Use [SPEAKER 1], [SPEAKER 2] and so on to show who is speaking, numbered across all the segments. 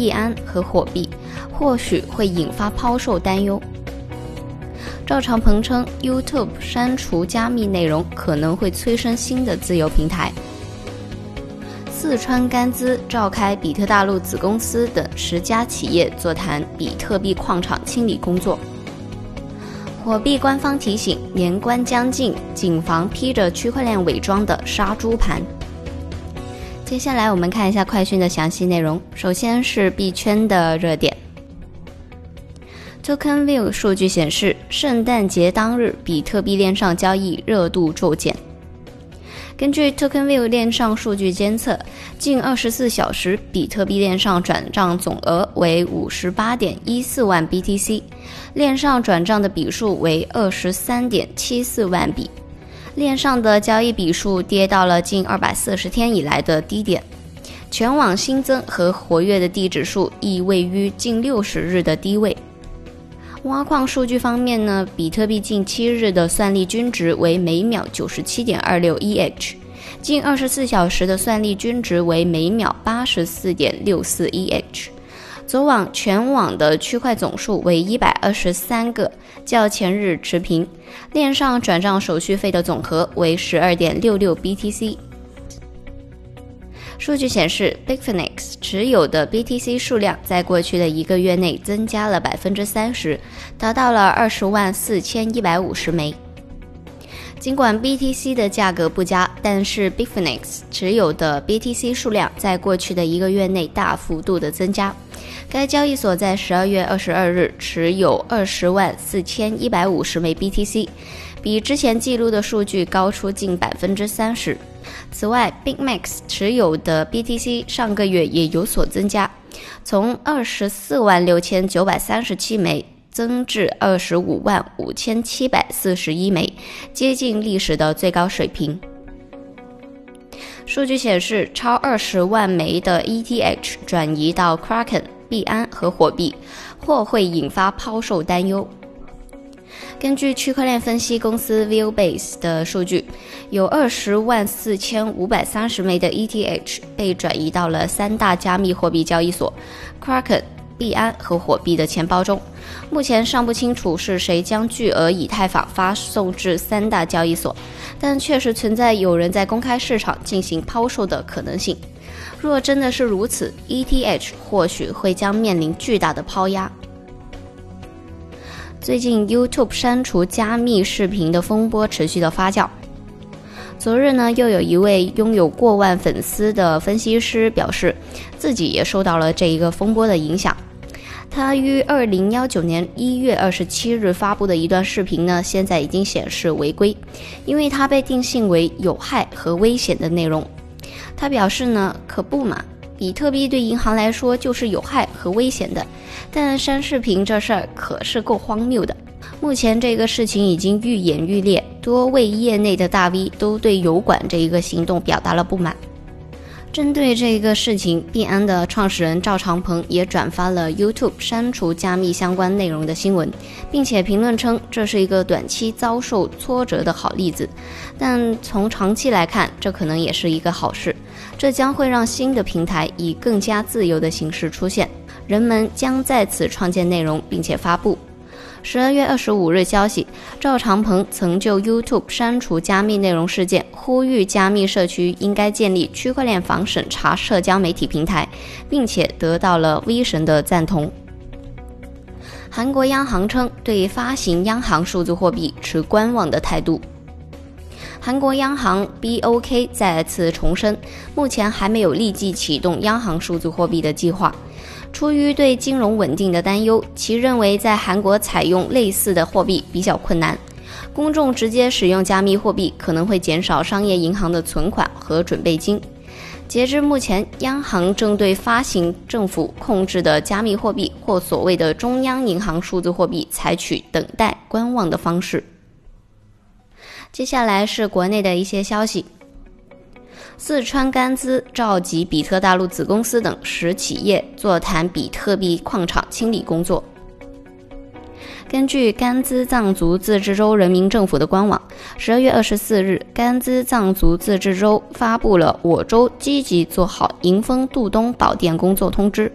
[SPEAKER 1] 币安和火币，或许会引发抛售担忧。赵长鹏称，YouTube 删除加密内容可能会催生新的自由平台。四川甘孜召开比特大陆子公司等十家企业座谈比特币矿场清理工作。火币官方提醒，年关将近，谨防披着区块链伪装的杀猪盘。接下来我们看一下快讯的详细内容。首先是币圈的热点。TokenView 数据显示，圣诞节当日，比特币链上交易热度骤减。根据 TokenView 链上数据监测，近二十四小时，比特币链上转账总额为五十八点一四万 BTC，链上转账的笔数为二十三点七四万笔，链上的交易笔数跌到了近二百四十天以来的低点，全网新增和活跃的地址数亦位于近六十日的低位。挖矿数据方面呢，比特币近七日的算力均值为每秒九十七点二六 EH，近二十四小时的算力均值为每秒八十四点六四 EH。昨晚全网的区块总数为一百二十三个，较前日持平。链上转账手续费的总和为十二点六六 BTC。数据显示，Bitfinex 持有的 BTC 数量在过去的一个月内增加了百分之三十，达到了二十万四千一百五十枚。尽管 BTC 的价格不佳，但是 Bitfinex 持有的 BTC 数量在过去的一个月内大幅度的增加。该交易所在十二月二十二日持有二十万四千一百五十枚 BTC，比之前记录的数据高出近百分之三十。此外，BigMax 持有的 BTC 上个月也有所增加，从二十四万六千九百三十七枚增至二十五万五千七百四十一枚，接近历史的最高水平。数据显示，超二十万枚的 ETH 转移到 Kraken、币安和火币，或会引发抛售担忧。根据区块链分析公司 Viewbase 的数据，有二十万四千五百三十枚的 ETH 被转移到了三大加密货币交易所 Kraken、币安和火币的钱包中。目前尚不清楚是谁将巨额以太坊发送至三大交易所，但确实存在有人在公开市场进行抛售的可能性。若真的是如此，ETH 或许会将面临巨大的抛压。最近，YouTube 删除加密视频的风波持续的发酵。昨日呢，又有一位拥有过万粉丝的分析师表示，自己也受到了这一个风波的影响。他于二零幺九年一月二十七日发布的一段视频呢，现在已经显示违规，因为它被定性为有害和危险的内容。他表示呢，可不嘛。比特币对银行来说就是有害和危险的，但删视频这事儿可是够荒谬的。目前这个事情已经愈演愈烈，多位业内的大 V 都对油管这一个行动表达了不满。针对这一个事情，币安的创始人赵长鹏也转发了 YouTube 删除加密相关内容的新闻，并且评论称这是一个短期遭受挫折的好例子，但从长期来看，这可能也是一个好事。这将会让新的平台以更加自由的形式出现，人们将在此创建内容并且发布。十二月二十五日，消息，赵长鹏曾就 YouTube 删除加密内容事件呼吁加密社区应该建立区块链防审查社交媒体平台，并且得到了 V 神的赞同。韩国央行称对发行央行数字货币持观望的态度。韩国央行 BOK 再次重申，目前还没有立即启动央行数字货币的计划。出于对金融稳定的担忧，其认为在韩国采用类似的货币比较困难。公众直接使用加密货币可能会减少商业银行的存款和准备金。截至目前，央行正对发行政府控制的加密货币或所谓的中央银行数字货币采取等待、观望的方式。接下来是国内的一些消息。四川甘孜召集比特大陆子公司等十企业座谈比特币矿场清理工作。根据甘孜藏族自治州人民政府的官网，十二月二十四日，甘孜藏族自治州发布了我州积极做好迎风渡冬保电工作通知。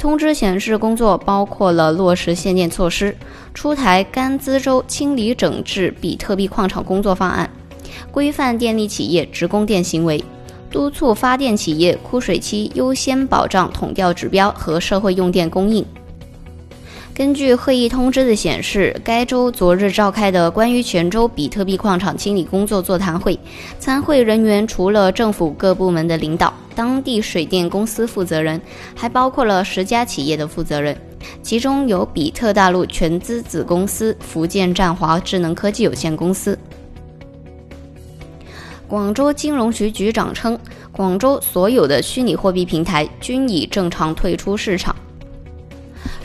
[SPEAKER 1] 通知显示，工作包括了落实限电措施，出台甘孜州清理整治比特币矿场工作方案，规范电力企业直供电行为，督促发电企业枯水期优先保障统调指标和社会用电供应。根据会议通知的显示，该州昨日召开的关于全州比特币矿场清理工作座谈会，参会人员除了政府各部门的领导、当地水电公司负责人，还包括了十家企业的负责人，其中有比特大陆全资子公司福建占华智能科技有限公司。广州金融局局长称，广州所有的虚拟货币平台均已正常退出市场。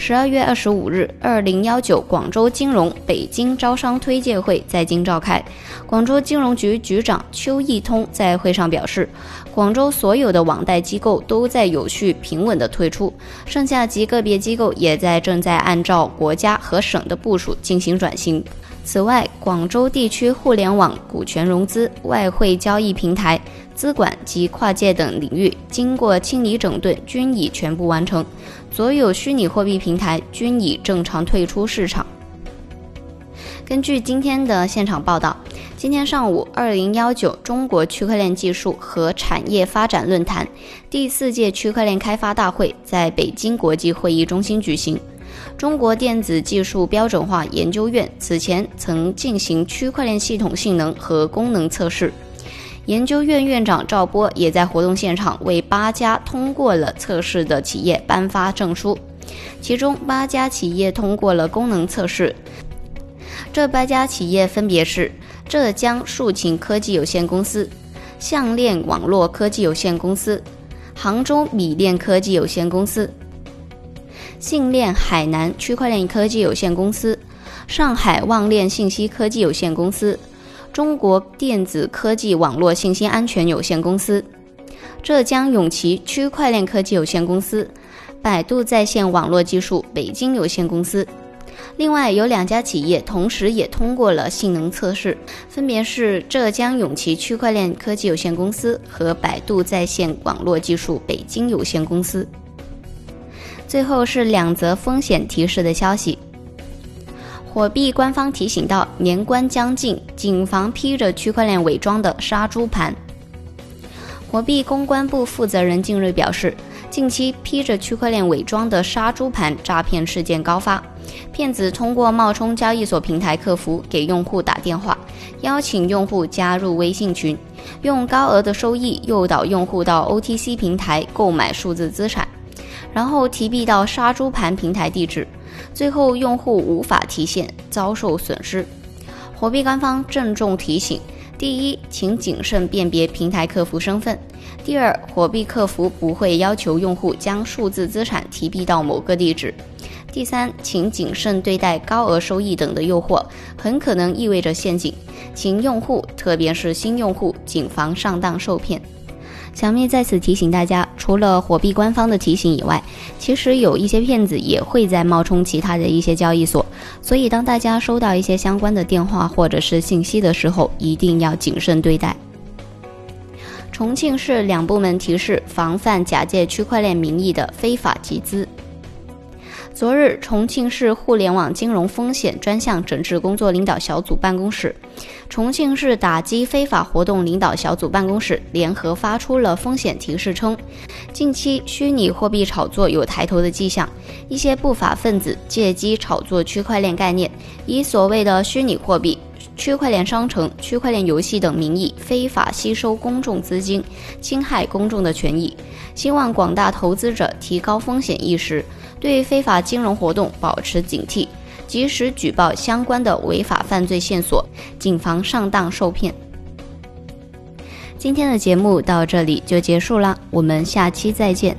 [SPEAKER 1] 十二月二十五日，二零幺九广州金融北京招商推介会在京召开。广州金融局局长邱毅通在会上表示，广州所有的网贷机构都在有序平稳的退出，剩下极个别机构也在正在按照国家和省的部署进行转型。此外，广州地区互联网股权融资、外汇交易平台、资管及跨界等领域经过清理整顿，均已全部完成。所有虚拟货币平台均已正常退出市场。根据今天的现场报道，今天上午，二零幺九中国区块链技术和产业发展论坛第四届区块链开发大会在北京国际会议中心举行。中国电子技术标准化研究院此前曾进行区块链系统性能和功能测试。研究院院长赵波也在活动现场为八家通过了测试的企业颁发证书，其中八家企业通过了功能测试。这八家企业分别是浙江树琴科技有限公司、项链网络科技有限公司、杭州米链科技有限公司、信链海南区块链科技有限公司、上海望链信息科技有限公司。中国电子科技网络信息安全有限公司、浙江永琪区块链科技有限公司、百度在线网络技术北京有限公司。另外有两家企业同时也通过了性能测试，分别是浙江永琪区块链科技有限公司和百度在线网络技术北京有限公司。最后是两则风险提示的消息。火币官方提醒到，年关将近，谨防披着区块链伪装的杀猪盘。火币公关部负责人近日表示，近期披着区块链伪装的杀猪盘诈骗事件高发，骗子通过冒充交易所平台客服给用户打电话，邀请用户加入微信群，用高额的收益诱导用户到 OTC 平台购买数字资产，然后提币到杀猪盘平台地址。最后，用户无法提现，遭受损失。火币官方郑重提醒：第一，请谨慎辨别平台客服身份；第二，火币客服不会要求用户将数字资产提币到某个地址；第三，请谨慎对待高额收益等的诱惑，很可能意味着陷阱，请用户，特别是新用户，谨防上当受骗。小蜜在此提醒大家，除了火币官方的提醒以外，其实有一些骗子也会在冒充其他的一些交易所，所以当大家收到一些相关的电话或者是信息的时候，一定要谨慎对待。重庆市两部门提示防范假借区块链名义的非法集资。昨日，重庆市互联网金融风险专项整治工作领导小组办公室、重庆市打击非法活动领导小组办公室联合发出了风险提示，称近期虚拟货币炒作有抬头的迹象，一些不法分子借机炒作区块链概念，以所谓的虚拟货币、区块链商城、区块链游戏等名义非法吸收公众资金，侵害公众的权益。希望广大投资者提高风险意识。对非法金融活动保持警惕，及时举报相关的违法犯罪线索，谨防上当受骗。今天的节目到这里就结束了，我们下期再见。